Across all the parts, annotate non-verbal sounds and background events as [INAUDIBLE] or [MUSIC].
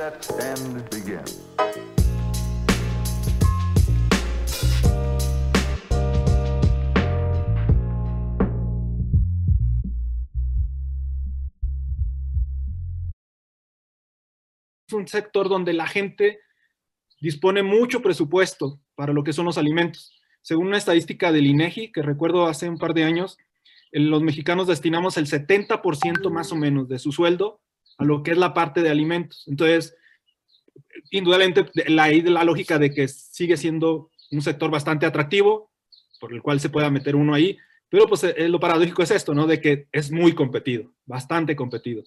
Es un sector donde la gente dispone mucho presupuesto para lo que son los alimentos. Según una estadística del INEGI, que recuerdo hace un par de años, los mexicanos destinamos el 70% más o menos de su sueldo a lo que es la parte de alimentos. Entonces, indudablemente, la, la lógica de que sigue siendo un sector bastante atractivo, por el cual se pueda meter uno ahí, pero pues eh, lo paradójico es esto, ¿no? De que es muy competido, bastante competido.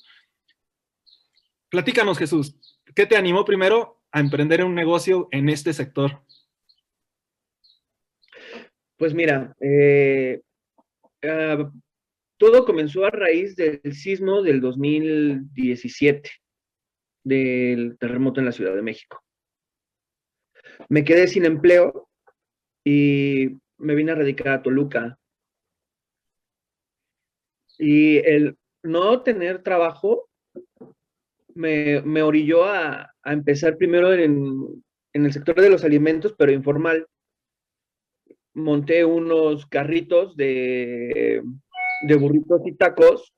Platícanos, Jesús, ¿qué te animó primero a emprender un negocio en este sector? Pues mira, eh, uh, todo comenzó a raíz del sismo del 2017, del terremoto en la Ciudad de México. Me quedé sin empleo y me vine a radicar a Toluca. Y el no tener trabajo me, orilló a, empezar primero en el sector de los alimentos, pero informal monté unos carritos de, de burritos y tacos,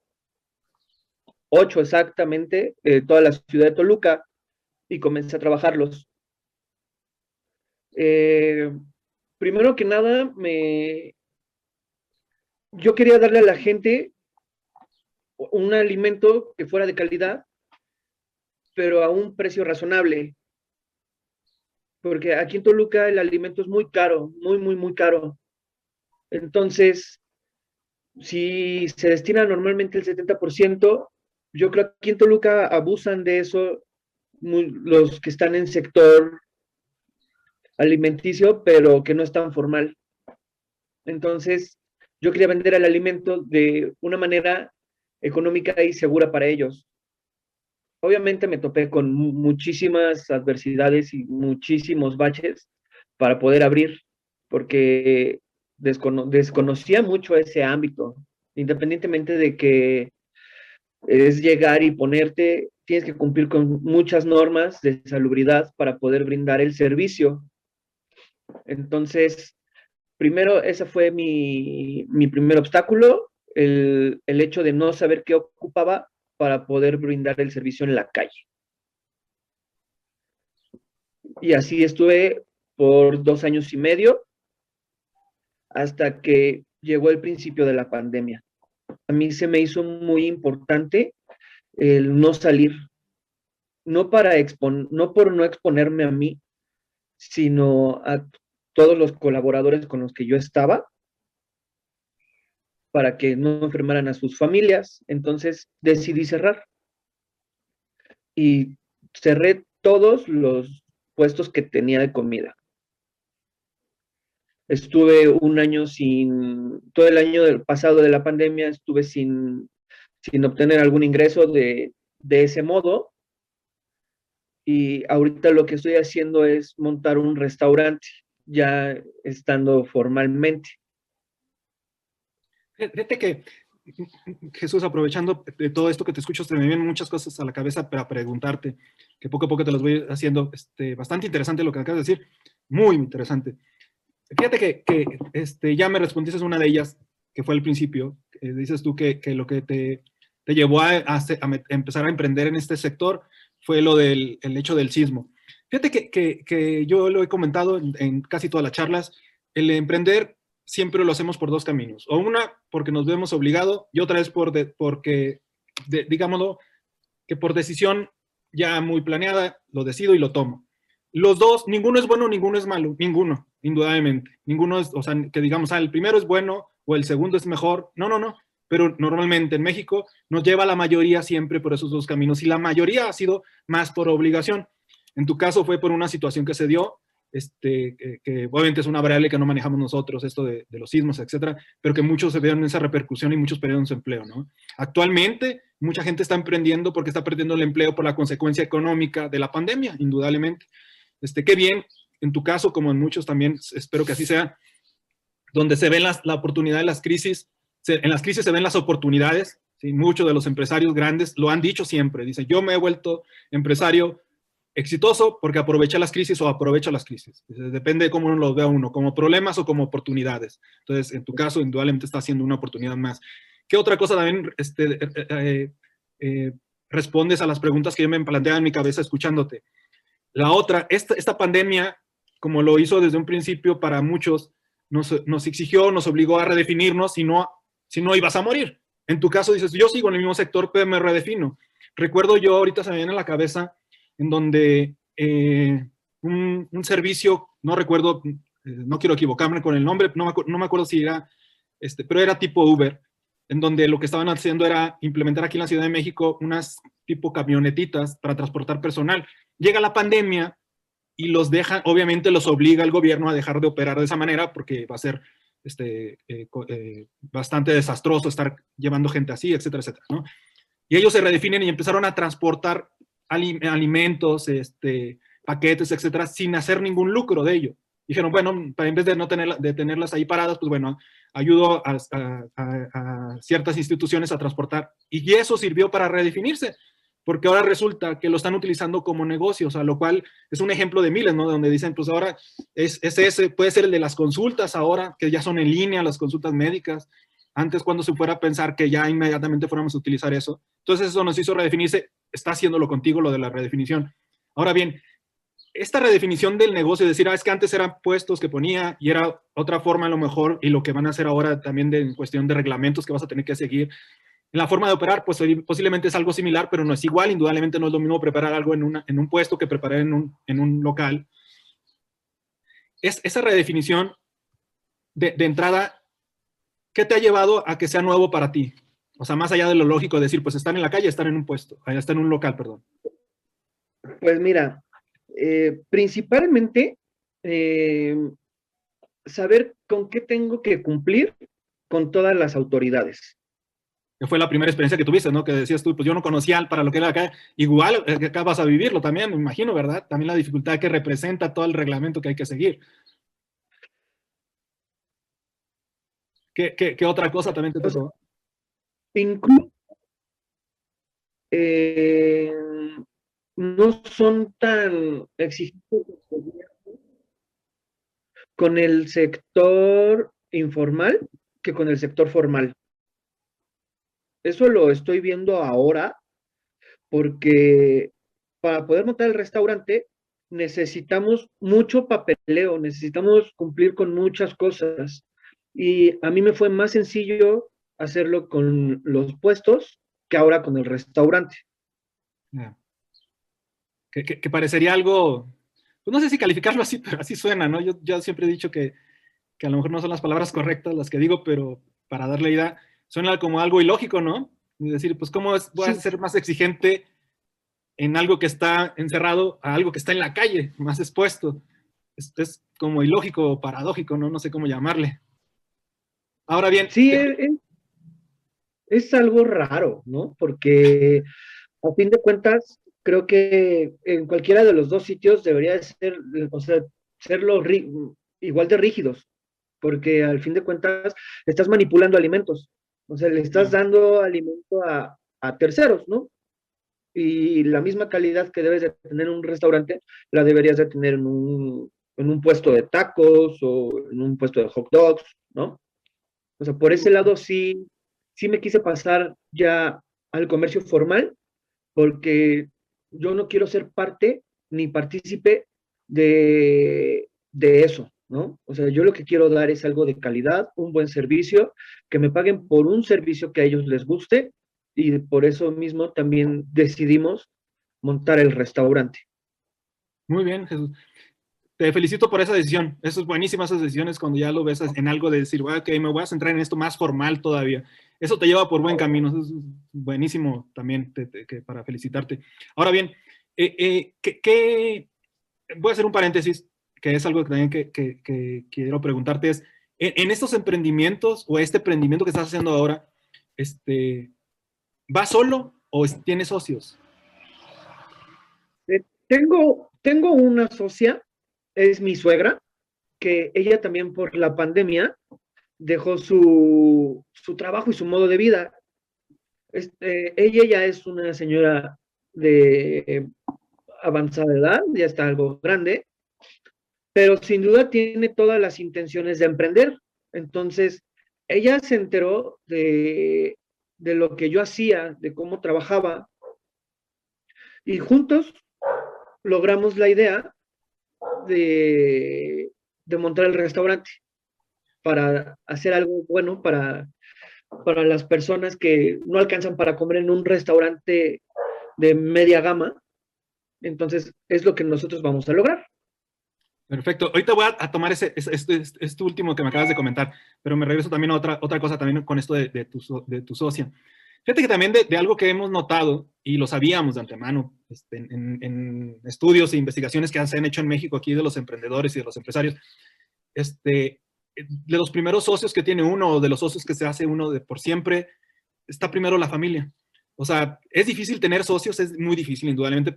ocho exactamente, de toda la ciudad de Toluca, y comencé a trabajarlos. Eh, primero que nada, me, yo quería darle a la gente un alimento que fuera de calidad, pero a un precio razonable porque aquí en Toluca el alimento es muy caro, muy, muy, muy caro. Entonces, si se destina normalmente el 70%, yo creo que aquí en Toluca abusan de eso los que están en sector alimenticio, pero que no es tan formal. Entonces, yo quería vender el alimento de una manera económica y segura para ellos obviamente me topé con muchísimas adversidades y muchísimos baches para poder abrir, porque desconocía mucho ese ámbito, independientemente de que es llegar y ponerte, tienes que cumplir con muchas normas de salubridad para poder brindar el servicio. Entonces, primero, ese fue mi, mi primer obstáculo, el, el hecho de no saber qué ocupaba para poder brindar el servicio en la calle. Y así estuve por dos años y medio hasta que llegó el principio de la pandemia. A mí se me hizo muy importante el no salir, no, para no por no exponerme a mí, sino a todos los colaboradores con los que yo estaba, para que no enfermaran a sus familias. Entonces decidí cerrar. Y cerré todos los puestos que tenía de comida. Estuve un año sin, todo el año pasado de la pandemia estuve sin, sin obtener algún ingreso de, de ese modo. Y ahorita lo que estoy haciendo es montar un restaurante, ya estando formalmente. Fíjate que, Jesús, aprovechando de todo esto que te escucho, se me vienen muchas cosas a la cabeza para preguntarte, que poco a poco te las voy haciendo. Este, bastante interesante lo que acabas de decir, muy interesante. Fíjate que, que este, ya me respondiste una de ellas, que fue al principio. dices tú que, lo que te, llevó a, empezar a emprender en este sector fue lo del el hecho del sismo. Fíjate que, yo lo he comentado en, casi todas las charlas, el emprender siempre lo hacemos por dos caminos. O una, porque nos vemos obligados, y otra es por porque, digámoslo, que por decisión ya muy planeada, lo decido y lo tomo. Los dos, ninguno es bueno, ninguno es malo, ninguno, indudablemente. Ninguno es, o sea, que digamos, ah, el primero es bueno o el segundo es mejor. No, no, no. Pero normalmente en México nos lleva la mayoría siempre por esos dos caminos y la mayoría ha sido más por obligación. En tu caso fue por una situación que se dio este, que, obviamente es una variable que no manejamos nosotros, esto de, los sismos, etcétera, pero que muchos se ven esa repercusión y muchos perdieron su empleo, ¿no? Actualmente, mucha gente está emprendiendo porque está perdiendo el empleo por la consecuencia económica de la pandemia, indudablemente. Este, qué bien, en tu caso, como en muchos también, espero que así sea, donde se ven las, la oportunidad de las crisis, en las crisis se ven las oportunidades, ¿sí? muchos de los empresarios grandes lo han dicho siempre, dicen, yo me he vuelto empresario exitoso porque aprovecha las crisis o aprovecha las crisis. Depende de cómo uno los vea uno, como problemas o como oportunidades. Entonces, en tu caso, indudablemente está haciendo una oportunidad más. ¿Qué otra cosa también este, eh, eh, eh, respondes a las preguntas que yo me planteaba en mi cabeza escuchándote? La otra, esta, esta pandemia, como lo hizo desde un principio para muchos, nos, nos exigió, nos obligó a redefinirnos si no, si no ibas a morir. En tu caso dices, yo sigo en el mismo sector, pero me redefino. Recuerdo yo, ahorita se me viene a la cabeza, en donde eh, un, servicio, no recuerdo, eh, no quiero equivocarme con el nombre, no me, no me acuerdo si era, este, pero era tipo Uber, en donde lo que estaban haciendo era implementar aquí en la Ciudad de México unas tipo camionetitas para transportar personal. Llega la pandemia y los dejan, obviamente los obliga el gobierno a dejar de operar de esa manera porque va a ser este, eh, eh, bastante desastroso estar llevando gente así, etcétera, etcétera, ¿no? Y ellos se redefinen y empezaron a transportar alimentos, este, paquetes, etcétera, sin hacer ningún lucro de ello. Dijeron, bueno, en vez de no tener, de tenerlas ahí paradas, pues bueno, ayudo a, a, a, ciertas instituciones a transportar. Y eso sirvió para redefinirse porque ahora resulta que lo están utilizando como negocio, o sea, lo cual es un ejemplo de miles, ¿no? Donde dicen, pues ahora es, es, ese, puede ser el de las consultas ahora, que ya son en línea las consultas médicas. Antes, cuando se fuera a pensar que ya inmediatamente fuéramos a utilizar eso. Entonces, eso nos hizo redefinirse, está haciéndolo contigo lo de la redefinición. Ahora bien, esta redefinición del negocio, decir, ah, es que antes eran puestos que ponía y era otra forma a lo mejor, y lo que van a hacer ahora también de, en cuestión de reglamentos que vas a tener que seguir, la forma de operar, pues posiblemente es algo similar, pero no es igual. Indudablemente no es lo mismo preparar algo en, una, en un puesto que preparar en un, en un local. Es, esa redefinición de, de, entrada, ¿qué te ha llevado a que sea nuevo para ti? O sea, más allá de lo lógico de decir, pues están en la calle, están en un puesto, allá están en un local, perdón. Pues mira, eh, principalmente eh, saber con qué tengo que cumplir con todas las autoridades fue la primera experiencia que tuviste, ¿no? Que decías tú, pues yo no conocía para lo que era acá, igual eh, acá vas a vivirlo también, me imagino, ¿verdad? También la dificultad que representa todo el reglamento que hay que seguir. ¿Qué, qué, qué otra cosa también te pasó? Incluso eh, no son tan exigentes con el sector informal que con el sector formal. Eso lo estoy viendo ahora porque para poder montar el restaurante necesitamos mucho papeleo, necesitamos cumplir con muchas cosas. Y a mí me fue más sencillo hacerlo con los puestos que ahora con el restaurante. Que, parecería algo, pues no sé si calificarlo así, [LAUGHS] pero así suena, ¿no? Yo, siempre he dicho que, que, a lo mejor no son las palabras correctas las que digo, pero para darle idea, suena como algo ilógico, ¿no? Es decir, pues cómo es, voy a ser más exigente en algo que está encerrado a algo que está en la calle, más expuesto. Es, es como ilógico o paradójico, ¿no? No sé cómo llamarle. Ahora bien. Sí, es, es algo raro, ¿no? Porque a fin de cuentas, creo que en cualquiera de los dos sitios debería ser, o sea, serlo igual de rígidos, porque al fin de cuentas estás manipulando alimentos. O sea, le estás dando alimento a, terceros, ¿no? Y la misma calidad que debes de tener en un restaurante, la deberías de tener en un, en un puesto de tacos o en un puesto de hot dogs, ¿no? O sea, por ese lado sí, sí me quise pasar ya al comercio formal, porque yo no quiero ser parte ni partícipe de, de eso, ¿no? O sea, yo lo que quiero dar es algo de calidad, un buen servicio, que me paguen por un servicio que a ellos les guste y por eso mismo también decidimos montar el restaurante. Muy bien, Jesús. Te felicito por esa decisión. Eso es buenísima, esas decisiones cuando ya lo ves en algo de decir, ok, me voy a centrar en esto más formal todavía. Eso te lleva por buen camino. Eso es buenísimo también para felicitarte. Ahora bien, eh, eh, ¿qué, voy a hacer un paréntesis que es algo que también que, quiero preguntarte, es, en, estos emprendimientos o este emprendimiento que estás haciendo ahora, este, ¿vas solo o tienes socios? Eh, tengo, tengo una socia, es mi suegra, que ella también por la pandemia dejó su, su trabajo y su modo de vida. Este, ella ya es una señora de avanzada edad, ya está algo grande, pero sin duda tiene todas las intenciones de emprender. Entonces, ella se enteró de, lo que yo hacía, de cómo trabajaba, y juntos logramos la idea de, de montar el restaurante para hacer algo bueno para, para las personas que no alcanzan para comer en un restaurante de media gama. Entonces, es lo que nosotros vamos a lograr. Perfecto. Ahorita voy a, tomar ese, este, este, último que me acabas de comentar, pero me regreso también a otra, otra cosa también con esto de, de, tu, de tu socia. Fíjate que también de, algo que hemos notado, y lo sabíamos de antemano, este, en, en, estudios e investigaciones que se han hecho en México aquí de los emprendedores y de los empresarios, este, de los primeros socios que tiene uno o de los socios que se hace uno de por siempre, está primero la familia. O sea, es difícil tener socios, es muy difícil, indudablemente.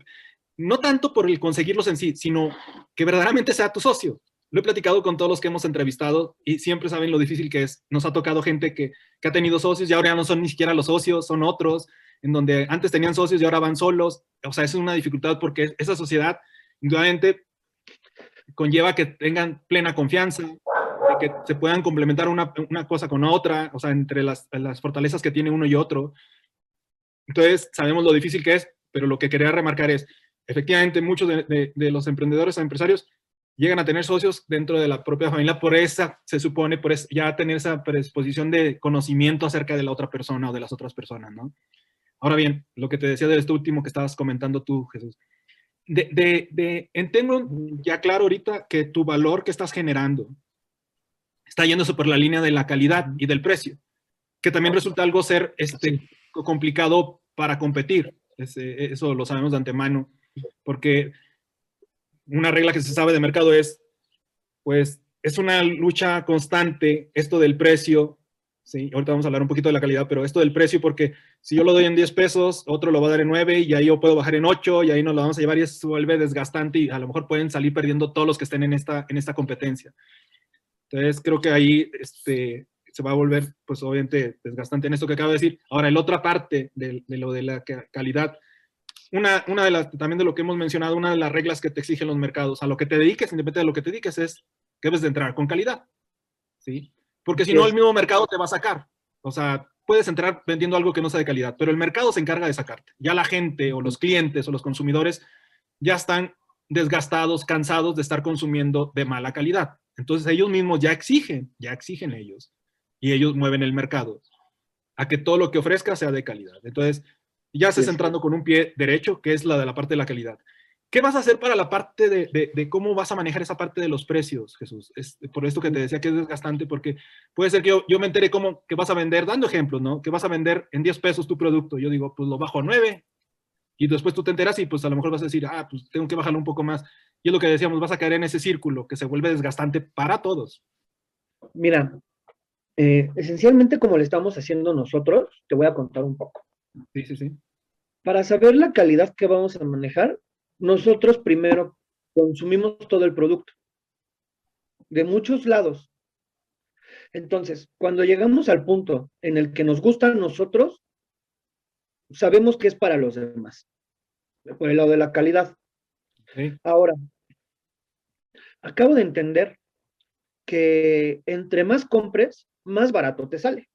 No tanto por el conseguirlos en sí, sino que verdaderamente sea tu socio. Lo he platicado con todos los que hemos entrevistado y siempre saben lo difícil que es. Nos ha tocado gente que, que ha tenido socios y ahora ya no son ni siquiera los socios, son otros, en donde antes tenían socios y ahora van solos. O sea, es una dificultad porque esa sociedad, indudablemente, conlleva que tengan plena confianza, que se puedan complementar una, una, cosa con otra, o sea, entre las, las, fortalezas que tiene uno y otro. Entonces, sabemos lo difícil que es, pero lo que quería remarcar es, efectivamente, muchos de, de, de los emprendedores o empresarios llegan a tener socios dentro de la propia familia por esa, se supone, por ya tener esa predisposición de conocimiento acerca de la otra persona o de las otras personas, ¿no? Ahora bien, lo que te decía de esto último que estabas comentando tú, Jesús. De, de, de, entiendo ya claro ahorita que tu valor que estás generando está yéndose por la línea de la calidad y del precio, que también resulta algo ser este, complicado para competir. eso lo sabemos de antemano, porque una regla que se sabe de mercado es, pues, es una lucha constante esto del precio, ¿sí? Ahorita vamos a hablar un poquito de la calidad, pero esto del precio, porque si yo lo doy en 10 pesos, otro lo va a dar en 9 y ahí yo puedo bajar en 8 y ahí nos lo vamos a llevar y eso se vuelve desgastante y a lo mejor pueden salir perdiendo todos los que estén en esta, en esta competencia. Entonces, creo que ahí este, se va a volver, pues, obviamente desgastante en esto que acabo de decir. Ahora, la otra parte de, de lo de la calidad una, una de las, también de lo que hemos mencionado, una de las reglas que te exigen los mercados, a lo que te dediques, independientemente de lo que te dediques, es que debes de entrar con calidad, ¿sí? Porque si no, el mismo mercado te va a sacar. O sea, puedes entrar vendiendo algo que no sea de calidad, pero el mercado se encarga de sacarte. Ya la gente o los clientes o los consumidores ya están desgastados, cansados de estar consumiendo de mala calidad. Entonces ellos mismos ya exigen, ya exigen ellos, y ellos mueven el mercado a que todo lo que ofrezca sea de calidad. Entonces, ya estás entrando con un pie derecho, que es la de la parte de la calidad. ¿Qué vas a hacer para la parte de, de, cómo vas a manejar esa parte de los precios, Jesús? Es por esto que te decía que es desgastante, porque puede ser que yo, yo me entere cómo que vas a vender, dando ejemplos, ¿no? Que vas a vender en 10 pesos tu producto. Yo digo, pues lo bajo a 9, y después tú te enteras y pues a lo mejor vas a decir, ah, pues tengo que bajarlo un poco más. Y es lo que decíamos, vas a caer en ese círculo que se vuelve desgastante para todos. Mira, eh, esencialmente como le estamos haciendo nosotros, te voy a contar un poco. Sí, sí, sí. Para saber la calidad que vamos a manejar, nosotros primero consumimos todo el producto, de muchos lados. Entonces, cuando llegamos al punto en el que nos gusta a nosotros, sabemos que es para los demás, por el lado de la calidad. Ahora, acabo de entender que entre más compres, más barato te sale.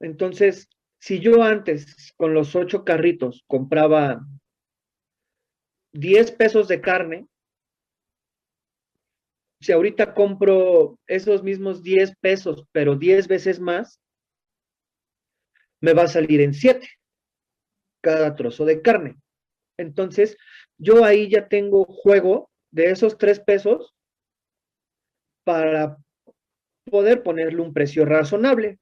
Entonces, si yo antes con los ocho carritos compraba 10 pesos de carne, si ahorita compro esos mismos 10 pesos, pero 10 veces más, me va a salir en 7 cada trozo de carne. Entonces, yo ahí ya tengo juego de esos 3 pesos para poder ponerle un precio razonable.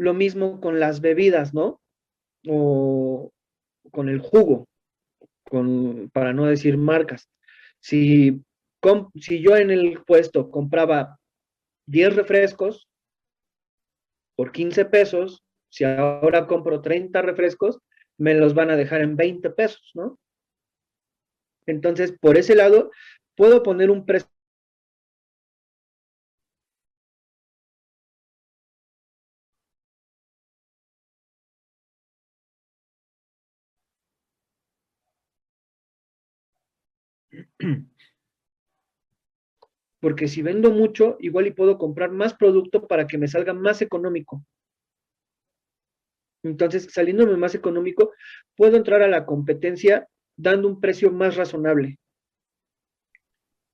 Lo mismo con las bebidas, ¿no? O con el jugo, con, para no decir marcas. Si, si yo en el puesto compraba 10 refrescos por 15 pesos, si ahora compro 30 refrescos, me los van a dejar en 20 pesos, ¿no? Entonces, por ese lado, puedo poner un precio Porque si vendo mucho, igual y puedo comprar más producto para que me salga más económico. Entonces, saliéndome más económico, puedo entrar a la competencia dando un precio más razonable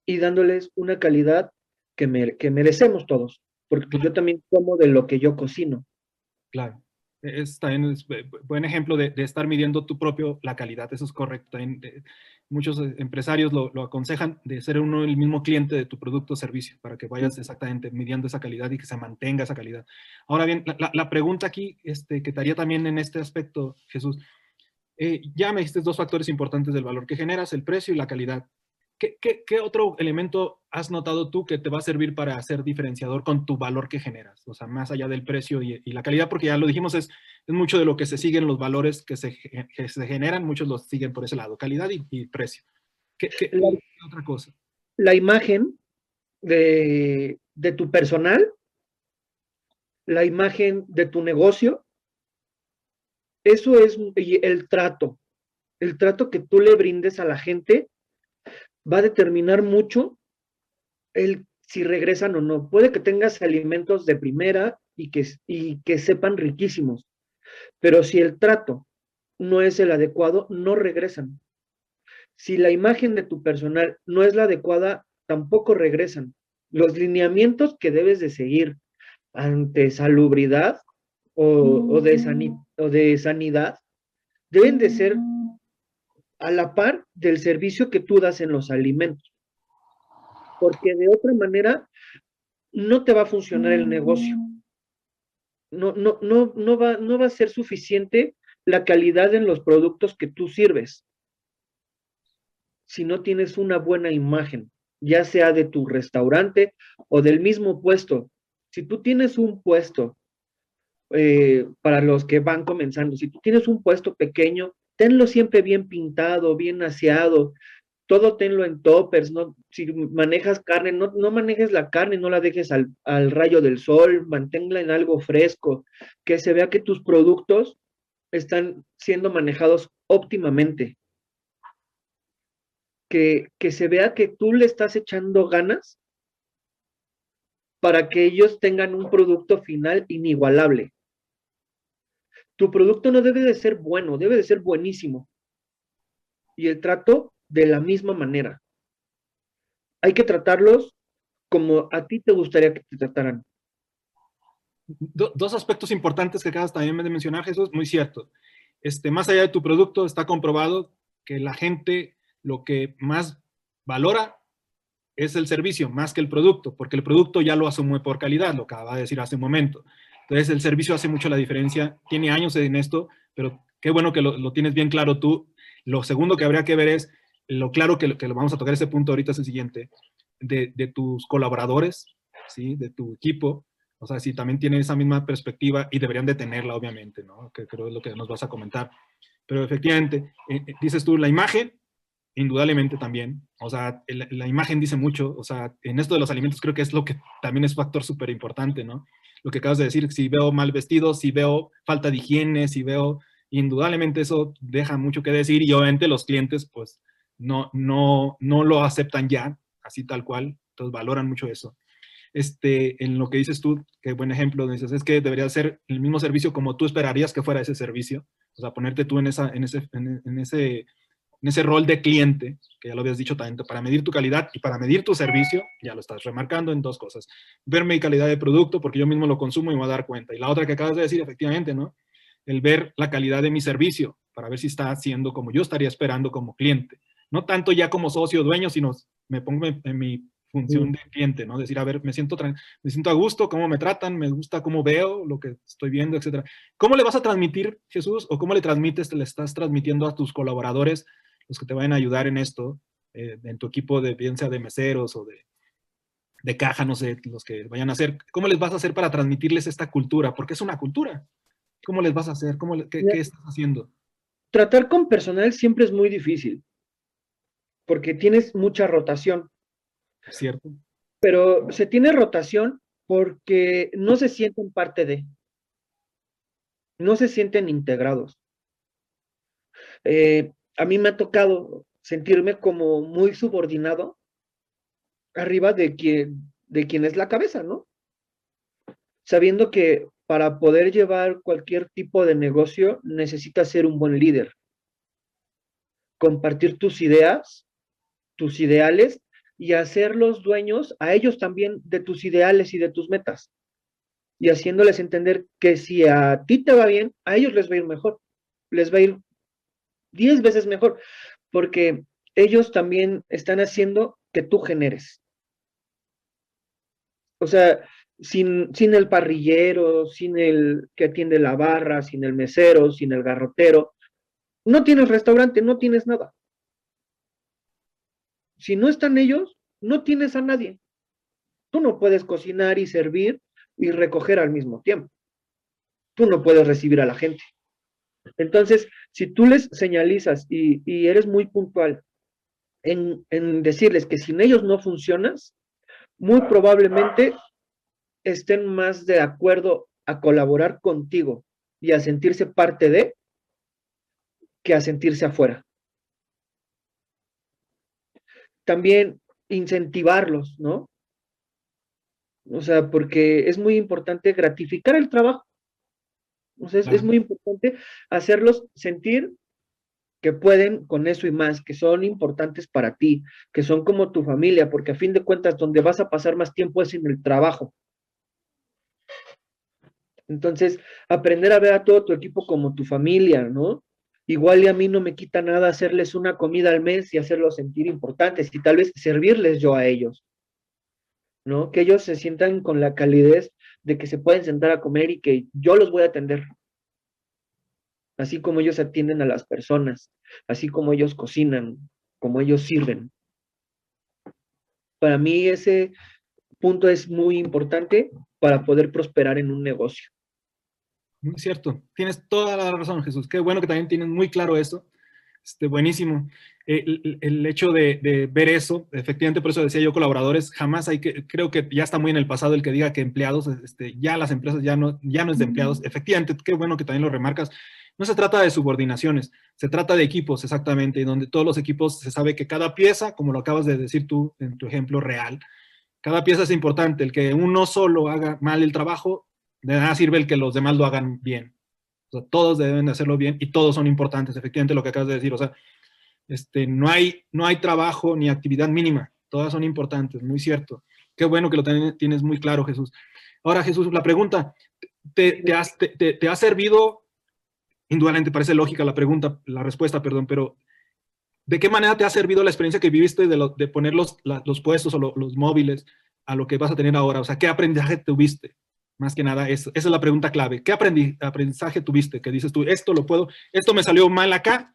y dándoles una calidad que, merecemos todos, porque pues, yo también como de lo que yo cocino. Claro. E-, es también es buen ejemplo de, estar midiendo tu propio la calidad, eso es correcto. Eh, muchos eh, empresarios lo, aconsejan de ser uno el mismo cliente de tu producto o servicio para que vayas exactamente midiendo esa calidad y que se mantenga esa calidad. Ahora bien, la, pregunta aquí este, que te haría también en este aspecto, Jesús, eh, ya me dijiste dos factores importantes del valor que generas, el precio y la calidad. ¿Qué, otro elemento has notado tú que te va a servir para ser diferenciador con tu valor que generas? O sea, más allá del precio y, la calidad, porque ya lo dijimos, es, mucho de lo que se siguen los valores que se, generan, muchos los siguen por ese lado, calidad y, precio. ¿Qué, otra cosa? La imagen de, de tu personal, la imagen de tu negocio, eso es el trato, el trato que tú le brindes a la gente va a determinar mucho el si regresan o no. Puede que tengas alimentos de primera y que, y que sepan riquísimos, pero si el trato no es el adecuado, no regresan. Si la imagen de tu personal no es la adecuada, tampoco regresan. Los lineamientos que debes de seguir ante salubridad o, de, o de sanidad deben de ser a la par del servicio que tú das en los alimentos. Porque de otra manera no te va a funcionar el negocio. No, no, no, no, va, no va a ser suficiente la calidad en los productos que tú sirves si no tienes una buena imagen, ya sea de tu restaurante o del mismo puesto. Si tú tienes un puesto, eh, para los que van comenzando, si tú tienes un puesto pequeño tenlo siempre bien pintado, bien aseado, todo tenlo en toppers, no, si manejas carne, no, no manejes la carne, no la dejes al, al, rayo del sol, manténla en algo fresco, que se vea que tus productos están siendo manejados óptimamente. Que, que se vea que tú le estás echando ganas para que ellos tengan un producto final inigualable tu producto no debe de ser bueno, debe de ser buenísimo. Y el trato de la misma manera. Hay que tratarlos como a ti te gustaría que te trataran. dos aspectos importantes que acabas también de mencionar, Jesús, muy cierto. Este, más allá de tu producto, está comprobado que la gente lo que más valora es el servicio, más que el producto, porque el producto ya lo asume por calidad, lo acaba de decir hace un momento. Entonces, el servicio hace mucho la diferencia. Tiene años en esto, pero qué bueno que lo, tienes bien claro tú. Lo segundo que habría que ver es lo claro que, que lo vamos a tocar ese punto ahorita es el siguiente, de, tus colaboradores, ¿sí? de tu equipo, o sea, si también tienen esa misma perspectiva y deberían de tenerla, obviamente, ¿no? Que creo es lo que nos vas a comentar. Pero efectivamente, eh, eh, dices tú, la imagen, indudablemente también, o sea, la imagen dice mucho, o sea, en esto de los alimentos creo que es lo que también es factor súper importante, ¿no? lo que acabas de decir, si veo mal vestidos, si veo falta de higiene, si veo, indudablemente eso deja mucho que decir y obviamente los clientes pues no, no, no lo aceptan ya, así tal cual, entonces valoran mucho eso. Este, en lo que dices tú, qué buen ejemplo, dices, es que debería ser el mismo servicio como tú esperarías que fuera ese servicio, o sea, ponerte tú en, esa, en, ese, en ese en ese rol de cliente, que ya lo habías dicho tanto, para medir tu calidad y para medir tu servicio, ya lo estás remarcando en dos cosas. Ver mi calidad de producto, porque yo mismo lo consumo y me voy a dar cuenta. Y la otra que acabas de decir, efectivamente, ¿no? El ver la calidad de mi servicio, para ver si está haciendo como yo estaría esperando como cliente. No tanto ya como socio dueño, sino me pongo en, mi función de cliente, ¿no? Decir, a ver, me siento, me siento a gusto, cómo me tratan, me gusta cómo veo lo que estoy viendo, etcétera. ¿Cómo le vas a transmitir, Jesús, o cómo le transmites, le estás transmitiendo a tus colaboradores los que te vayan a ayudar en esto, eh, en tu equipo de bien de meseros o de, de caja, no sé, los que vayan a hacer, ¿cómo les vas a hacer para transmitirles esta cultura? Porque es una cultura. ¿Cómo les vas a hacer? ¿Cómo, qué, qué, estás haciendo? Tratar con personal siempre es muy difícil, porque tienes mucha rotación. Cierto. Pero se tiene rotación porque no se sienten parte de, no se sienten integrados. Eh, a mí me ha tocado sentirme como muy subordinado arriba de quien, de quien es la cabeza, ¿no? Sabiendo que para poder llevar cualquier tipo de negocio necesitas ser un buen líder. Compartir tus ideas, tus ideales y hacerlos dueños a ellos también de tus ideales y de tus metas. Y haciéndoles entender que si a ti te va bien, a ellos les va a ir mejor. Les va a ir diez veces mejor, porque ellos también están haciendo que tú generes. O sea, sin, sin el parrillero, sin el que atiende la barra, sin el mesero, sin el garrotero, no tienes restaurante, no tienes nada. Si no están ellos, no tienes a nadie. Tú no puedes cocinar y servir y recoger al mismo tiempo. Tú no puedes recibir a la gente. Entonces, si tú les señalizas y, eres muy puntual en, en, decirles que sin ellos no funcionas, muy probablemente estén más de acuerdo a colaborar contigo y a sentirse parte de que a sentirse afuera. También incentivarlos, ¿no? O sea, porque es muy importante gratificar el trabajo. O sea, es, muy importante hacerlos sentir que pueden con eso y más, que son importantes para ti, que son como tu familia, porque a fin de cuentas donde vas a pasar más tiempo es en el trabajo. Entonces, aprender a ver a todo tu equipo como tu familia, ¿no? Igual y a mí no me quita nada hacerles una comida al mes y hacerlos sentir importantes y tal vez servirles yo a ellos, ¿no? Que ellos se sientan con la calidez de que se pueden sentar a comer y que yo los voy a atender. Así como ellos atienden a las personas, así como ellos cocinan, como ellos sirven. Para mí ese punto es muy importante para poder prosperar en un negocio. Muy cierto, tienes toda la razón, Jesús. Qué bueno que también tienes muy claro eso. Este, buenísimo. Eh, el, hecho de, ver eso, efectivamente, por eso decía yo colaboradores, jamás hay que, creo que ya está muy en el pasado el que diga que empleados, este, ya las empresas ya no, ya no es de empleados. Efectivamente, qué bueno que también lo remarcas. No se trata de subordinaciones, se trata de equipos, exactamente, donde todos los equipos se sabe que cada pieza, como lo acabas de decir tú en tu ejemplo real, cada pieza es importante. El que uno solo haga mal el trabajo de nada sirve el que los demás lo hagan bien. O sea, todos deben de hacerlo bien y todos son importantes, efectivamente lo que acabas de decir. O sea, este, no, hay, no hay trabajo ni actividad mínima, todas son importantes, muy cierto. Qué bueno que lo tienes muy claro, Jesús. Ahora, Jesús, la pregunta, ¿te, te, ha servido? Indudablemente parece lógica la pregunta, la respuesta, perdón, pero ¿de qué manera te ha servido la experiencia que viviste de, de poner los, los puestos o los móviles a lo que vas a tener ahora? O sea, ¿qué aprendizaje tuviste? Más que nada, esa es la pregunta clave. ¿Qué aprendizaje tuviste? Que dices tú, esto lo puedo, esto me salió mal acá,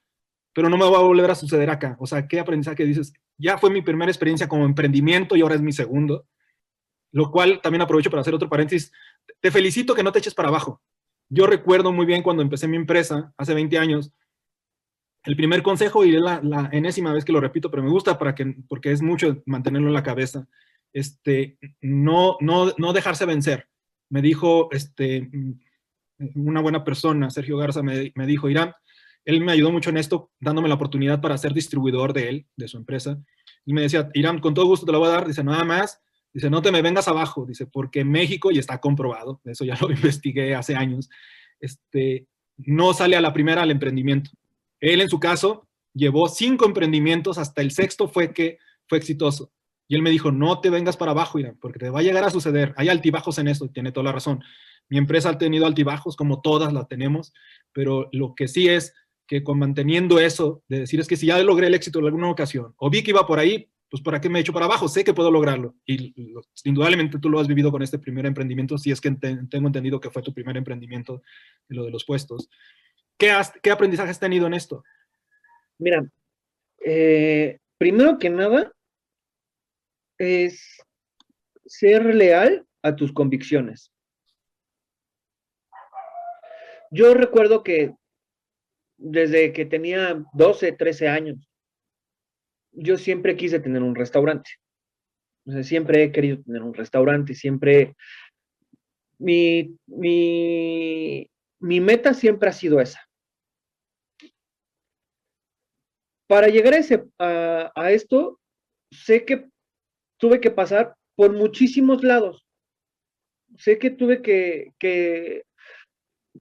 pero no me va a volver a suceder acá. O sea, ¿qué aprendizaje dices? Ya fue mi primera experiencia como emprendimiento y ahora es mi segundo. Lo cual también aprovecho para hacer otro paréntesis. Te felicito que no te eches para abajo. Yo recuerdo muy bien cuando empecé mi empresa, hace 20 años, el primer consejo, y la, la enésima vez que lo repito, pero me gusta para que, porque es mucho mantenerlo en la cabeza, este, no, no, no dejarse vencer me dijo este, una buena persona, Sergio Garza, me, dijo, Irán, él me ayudó mucho en esto, dándome la oportunidad para ser distribuidor de él, de su empresa. Y me decía, Irán, con todo gusto te lo voy a dar. Dice, nada más. Dice, no te me vengas abajo. Dice, porque México, y está comprobado, eso ya lo [LAUGHS] investigué hace años, este, no sale a la primera al emprendimiento. Él, en su caso, llevó cinco emprendimientos, hasta el sexto fue que fue exitoso. Y él me dijo, no te vengas para abajo, Irán, porque te va a llegar a suceder. Hay altibajos en eso, tiene toda la razón. Mi empresa ha tenido altibajos, como todas las tenemos, pero lo que sí es que con manteniendo eso, de decir es que si ya logré el éxito en alguna ocasión, o vi que iba por ahí, pues ¿para qué me echo para abajo? Sé que puedo lograrlo. Y indudablemente tú lo has vivido con este primer emprendimiento, si es que tengo entendido que fue tu primer emprendimiento, lo de los puestos. ¿Qué, qué aprendizaje has tenido en esto? Mira, eh, primero que nada, es ser leal a tus convicciones. Yo recuerdo que desde que tenía 12, 13 años, yo siempre quise tener un restaurante. siempre he querido tener un restaurante, siempre... Mi, mi, mi meta siempre ha sido esa. para llegar a, a, esto, sé que tuve que pasar por muchísimos lados. Sé que tuve que, que,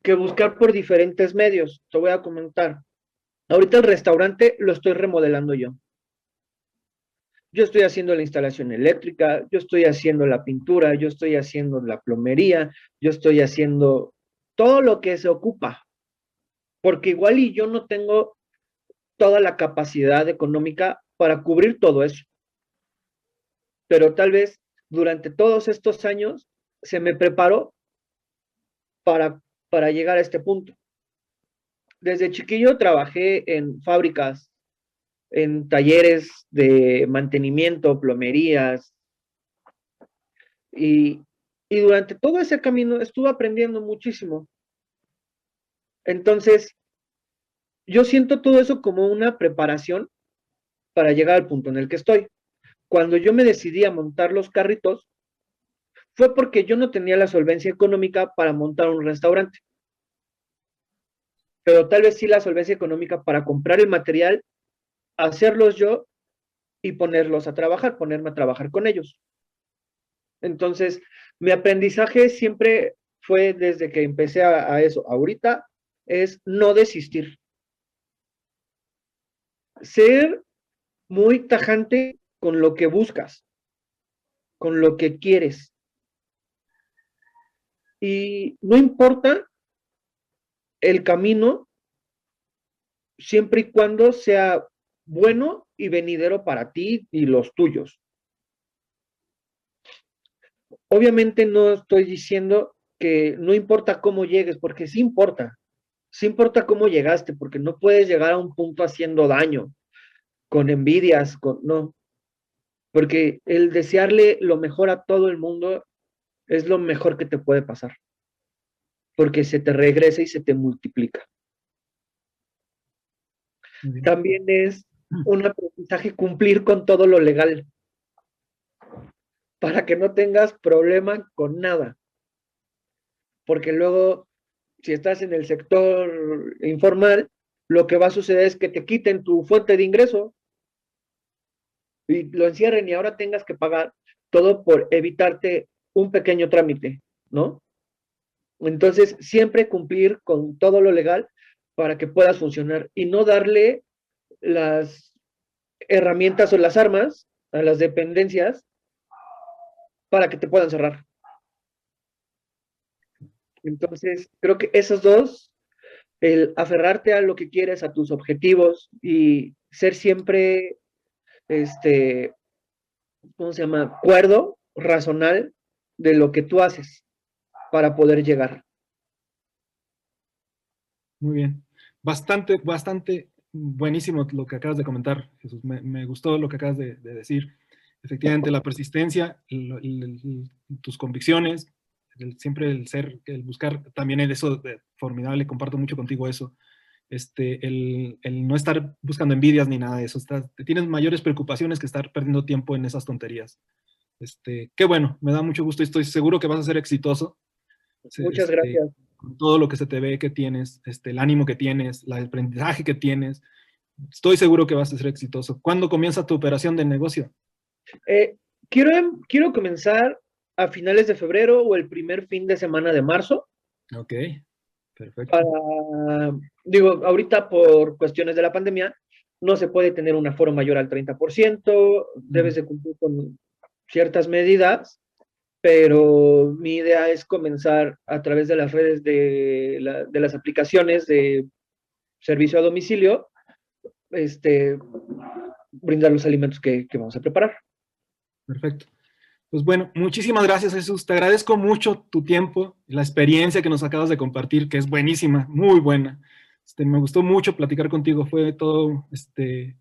que buscar por diferentes medios. Te voy a comentar. Ahorita el restaurante lo estoy remodelando yo. Yo estoy haciendo la instalación eléctrica, yo estoy haciendo la pintura, yo estoy haciendo la plomería, yo estoy haciendo todo lo que se ocupa. Porque igual y yo no tengo toda la capacidad económica para cubrir todo eso. Pero tal vez durante todos estos años se me preparó para, para llegar a este punto. Desde chiquillo trabajé en fábricas, en talleres de mantenimiento, plomerías, y, y durante todo ese camino estuve aprendiendo muchísimo. Entonces, yo siento todo eso como una preparación para llegar al punto en el que estoy. Cuando yo me decidí a montar los carritos, fue porque yo no tenía la solvencia económica para montar un restaurante. Pero tal vez sí la solvencia económica para comprar el material, hacerlos yo y ponerlos a trabajar, ponerme a trabajar con ellos. Entonces, mi aprendizaje siempre fue desde que empecé a, eso. Ahorita es no desistir ser muy tajante con lo que buscas, con lo que quieres. Y no importa el camino, siempre y cuando sea bueno y venidero para ti y los tuyos. Obviamente no estoy diciendo que no importa cómo llegues, porque sí importa. Sí importa cómo llegaste, porque no puedes llegar a un punto haciendo daño, con envidias, con no. Porque el desearle lo mejor a todo el mundo es lo mejor que te puede pasar. Porque se te regresa y se te multiplica. También es un aprendizaje cumplir con todo lo legal para que no tengas problema con nada. Porque luego si estás en el sector informal, lo que va a suceder es que te quiten tu fuente de ingreso y lo encierren y ahora tengas que pagar todo por evitarte un pequeño trámite, ¿no? Entonces, siempre cumplir con todo lo legal para que puedas funcionar y no darle las herramientas o las armas a las dependencias para que te puedan cerrar. Entonces, creo que esos dos, el aferrarte a lo que quieres, a tus objetivos y ser siempre, este, ¿cómo se llama? Cuerdo, razonal de lo que tú haces para poder llegar. Muy bien. Bastante, bastante buenísimo lo que acabas de comentar, Jesús. Me, gustó lo que acabas de, decir. Efectivamente, la persistencia, tus convicciones, siempre el ser, el buscar, también el eso de, formidable, comparto mucho contigo eso, este, el, el, no estar buscando envidias ni nada de eso, tienes mayores preocupaciones que estar perdiendo tiempo en esas tonterías. Este, qué bueno, me da mucho gusto y estoy seguro que vas a ser exitoso. Muchas este, gracias. Todo lo que se te ve que tienes, este, el ánimo que tienes, el aprendizaje que tienes, estoy seguro que vas a ser exitoso. ¿Cuándo comienza tu operación de negocio? Eh, quiero, quiero comenzar a finales de febrero o el primer fin de semana de marzo. Ok, perfecto. digo, ahorita por cuestiones de la pandemia, no se puede tener un aforo mayor al 30%, debes de cumplir con ciertas medidas, pero mi idea es comenzar a través de las redes de, las aplicaciones de servicio a domicilio, este, brindar los alimentos que, que vamos a preparar. Perfecto. Pues bueno, muchísimas gracias Jesús. Te agradezco mucho tu tiempo, la experiencia que nos acabas de compartir, que es buenísima, muy buena. Este, me gustó mucho platicar contigo, fue todo este,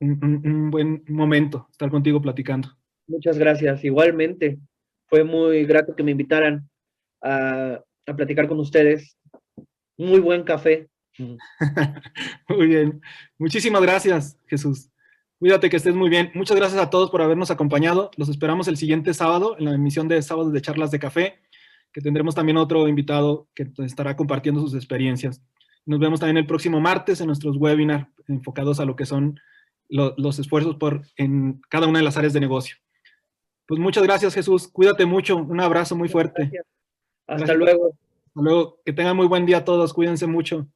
un, buen momento estar contigo platicando. Muchas gracias, igualmente. Fue muy grato que me invitaran a, a platicar con ustedes. Muy buen café. [LAUGHS] muy bien. Muchísimas gracias, Jesús. Cuídate que estés muy bien. Muchas gracias a todos por habernos acompañado. Los esperamos el siguiente sábado en la emisión de Sábados de Charlas de Café, que tendremos también otro invitado que estará compartiendo sus experiencias. Nos vemos también el próximo martes en nuestros webinars enfocados a lo que son los esfuerzos por en cada una de las áreas de negocio. Pues muchas gracias, Jesús. Cuídate mucho. Un abrazo muy fuerte. Hasta luego. Hasta luego. Que tengan muy buen día todos. Cuídense mucho.